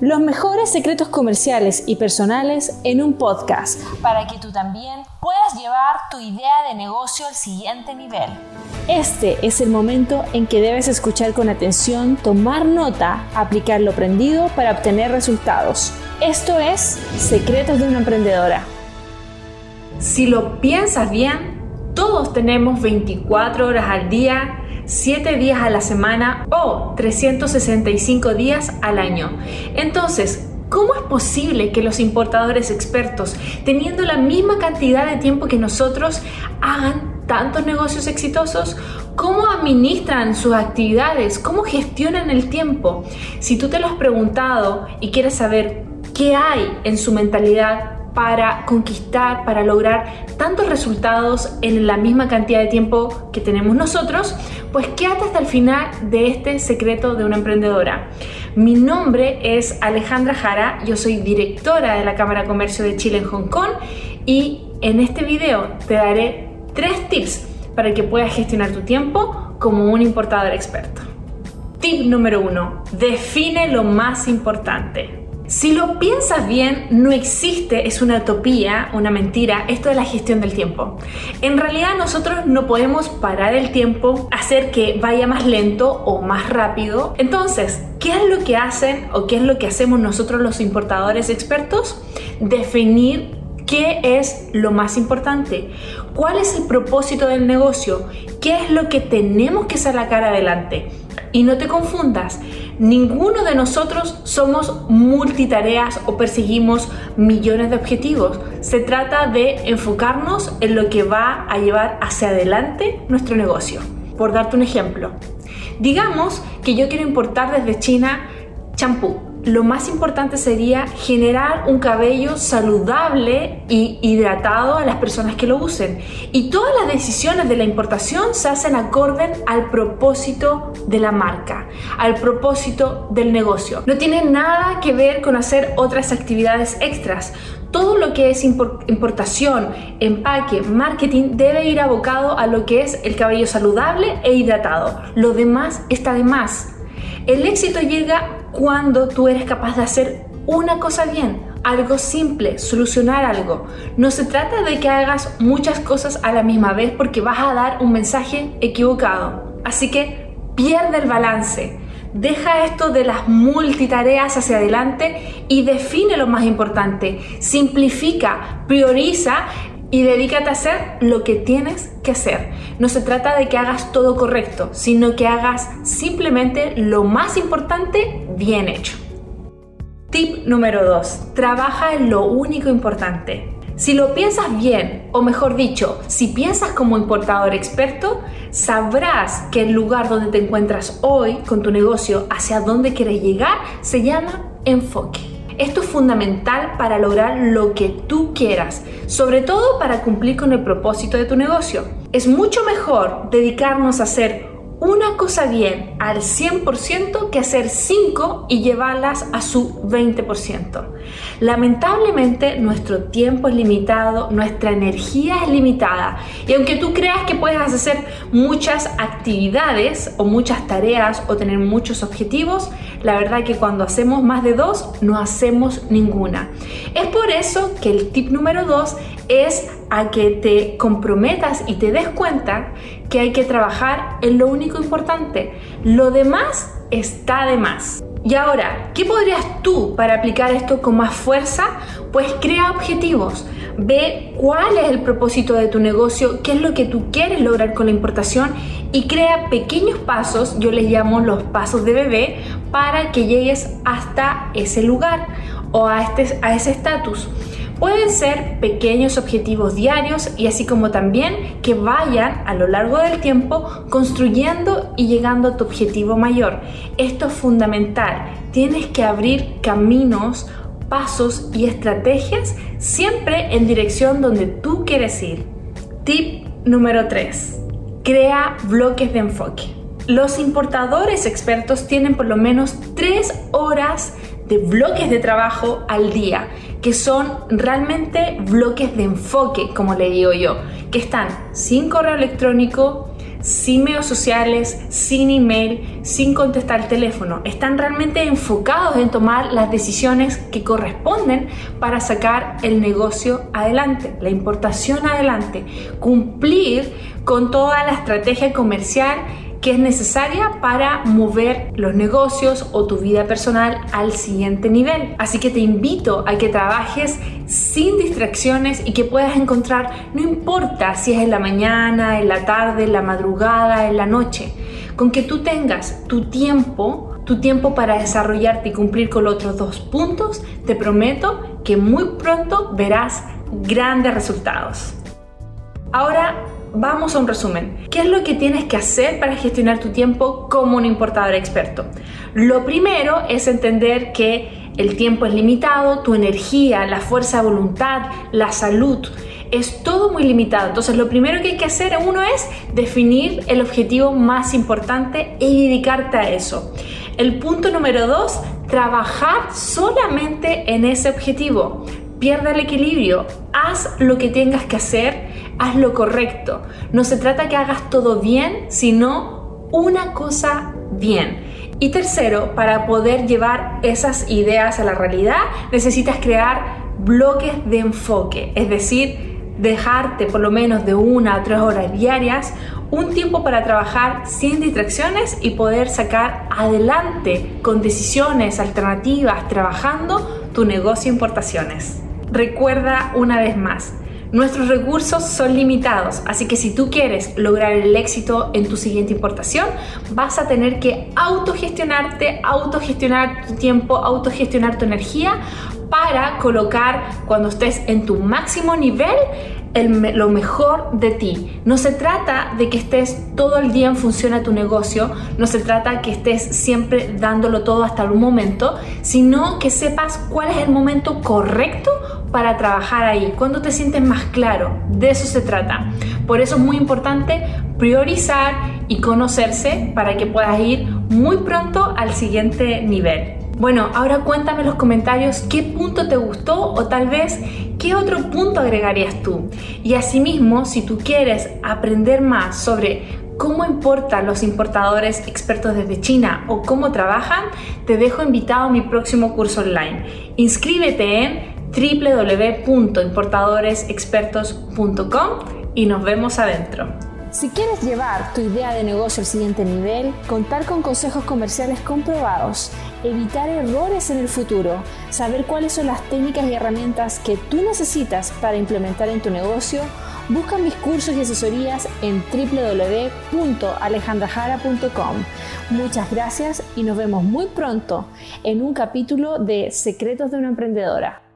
Los mejores secretos comerciales y personales en un podcast para que tú también puedas llevar tu idea de negocio al siguiente nivel. Este es el momento en que debes escuchar con atención, tomar nota, aplicar lo aprendido para obtener resultados. Esto es Secretos de una Emprendedora. Si lo piensas bien, todos tenemos 24 horas al día 7 días a la semana o 365 días al año. Entonces, ¿Cómo es posible que los importadores expertos, teniendo la misma cantidad de tiempo que nosotros, hagan tantos negocios exitosos? ¿Cómo administran sus actividades? ¿Cómo gestionan el tiempo? Si tú te lo has preguntado y quieres saber qué hay en su mentalidad, para conquistar, para lograr tantos resultados en la misma cantidad de tiempo que tenemos nosotros, pues quédate hasta el final de este secreto de una emprendedora. Mi nombre es Alejandra Jara, yo soy directora de la Cámara de Comercio de Chile en Hong Kong y en este video te daré tres tips para que puedas gestionar tu tiempo como un importador experto. Tip número uno, define lo más importante. Si lo piensas bien, no existe, es una utopía, una mentira, esto de la gestión del tiempo. En realidad nosotros no podemos parar el tiempo, hacer que vaya más lento o más rápido. Entonces, ¿qué es lo que hacen o qué es lo que hacemos nosotros los importadores expertos? Definir qué es lo más importante, cuál es el propósito del negocio, qué es lo que tenemos que sacar adelante. Y no te confundas, ninguno de nosotros somos multitareas o perseguimos millones de objetivos. Se trata de enfocarnos en lo que va a llevar hacia adelante nuestro negocio. Por darte un ejemplo, digamos que yo quiero importar desde China champú lo más importante sería generar un cabello saludable y hidratado a las personas que lo usen. Y todas las decisiones de la importación se hacen acorde al propósito de la marca, al propósito del negocio. No tiene nada que ver con hacer otras actividades extras. Todo lo que es importación, empaque, marketing debe ir abocado a lo que es el cabello saludable e hidratado. Lo demás está de más. El éxito llega cuando tú eres capaz de hacer una cosa bien, algo simple, solucionar algo. No se trata de que hagas muchas cosas a la misma vez porque vas a dar un mensaje equivocado. Así que pierde el balance. Deja esto de las multitareas hacia adelante y define lo más importante. Simplifica, prioriza y dedícate a hacer lo que tienes que hacer. No se trata de que hagas todo correcto, sino que hagas simplemente lo más importante bien hecho. Tip número 2. Trabaja en lo único importante. Si lo piensas bien, o mejor dicho, si piensas como importador experto, sabrás que el lugar donde te encuentras hoy con tu negocio, hacia dónde quieres llegar, se llama enfoque. Esto es fundamental para lograr lo que tú quieras, sobre todo para cumplir con el propósito de tu negocio. Es mucho mejor dedicarnos a hacer una cosa bien al 100% que hacer 5 y llevarlas a su 20%. Lamentablemente nuestro tiempo es limitado, nuestra energía es limitada y aunque tú creas que puedes hacer muchas actividades o muchas tareas o tener muchos objetivos, la verdad que cuando hacemos más de dos no hacemos ninguna. Es por eso que el tip número 2 es a que te comprometas y te des cuenta que hay que trabajar en lo único importante. Lo demás está de más. Y ahora, ¿qué podrías tú para aplicar esto con más fuerza? Pues crea objetivos. Ve cuál es el propósito de tu negocio, qué es lo que tú quieres lograr con la importación y crea pequeños pasos, yo les llamo los pasos de bebé, para que llegues hasta ese lugar o a, este, a ese estatus. Pueden ser pequeños objetivos diarios y así como también que vayan a lo largo del tiempo construyendo y llegando a tu objetivo mayor. Esto es fundamental. Tienes que abrir caminos, pasos y estrategias siempre en dirección donde tú quieres ir. Tip número 3. Crea bloques de enfoque. Los importadores expertos tienen por lo menos 3 horas de bloques de trabajo al día, que son realmente bloques de enfoque, como le digo yo, que están sin correo electrónico, sin medios sociales, sin email, sin contestar el teléfono. Están realmente enfocados en tomar las decisiones que corresponden para sacar el negocio adelante, la importación adelante, cumplir con toda la estrategia comercial que es necesaria para mover los negocios o tu vida personal al siguiente nivel. Así que te invito a que trabajes sin distracciones y que puedas encontrar, no importa si es en la mañana, en la tarde, en la madrugada, en la noche, con que tú tengas tu tiempo, tu tiempo para desarrollarte y cumplir con los otros dos puntos, te prometo que muy pronto verás grandes resultados. Ahora vamos a un resumen. ¿Qué es lo que tienes que hacer para gestionar tu tiempo como un importador experto? Lo primero es entender que el tiempo es limitado, tu energía, la fuerza de voluntad, la salud, es todo muy limitado. Entonces lo primero que hay que hacer uno es definir el objetivo más importante y dedicarte a eso. El punto número dos, trabajar solamente en ese objetivo. Pierde el equilibrio, haz lo que tengas que hacer haz lo correcto. No se trata que hagas todo bien, sino una cosa bien. Y tercero, para poder llevar esas ideas a la realidad, necesitas crear bloques de enfoque, es decir, dejarte por lo menos de una a tres horas diarias un tiempo para trabajar sin distracciones y poder sacar adelante con decisiones alternativas trabajando tu negocio importaciones. Recuerda una vez más, Nuestros recursos son limitados, así que si tú quieres lograr el éxito en tu siguiente importación, vas a tener que autogestionarte, autogestionar tu tiempo, autogestionar tu energía para colocar cuando estés en tu máximo nivel lo mejor de ti. No se trata de que estés todo el día en función a tu negocio, no se trata que estés siempre dándolo todo hasta un momento, sino que sepas cuál es el momento correcto para trabajar ahí, cuando te sientes más claro. De eso se trata. Por eso es muy importante priorizar y conocerse para que puedas ir muy pronto al siguiente nivel. Bueno, ahora cuéntame en los comentarios qué punto te gustó o tal vez qué otro punto agregarías tú. Y asimismo, si tú quieres aprender más sobre cómo importan los importadores expertos desde China o cómo trabajan, te dejo invitado a mi próximo curso online. Inscríbete en www.importadoresexpertos.com y nos vemos adentro. Si quieres llevar tu idea de negocio al siguiente nivel, contar con consejos comerciales comprobados, evitar errores en el futuro, saber cuáles son las técnicas y herramientas que tú necesitas para implementar en tu negocio, busca mis cursos y asesorías en www.alejandrajara.com. Muchas gracias y nos vemos muy pronto en un capítulo de Secretos de una Emprendedora.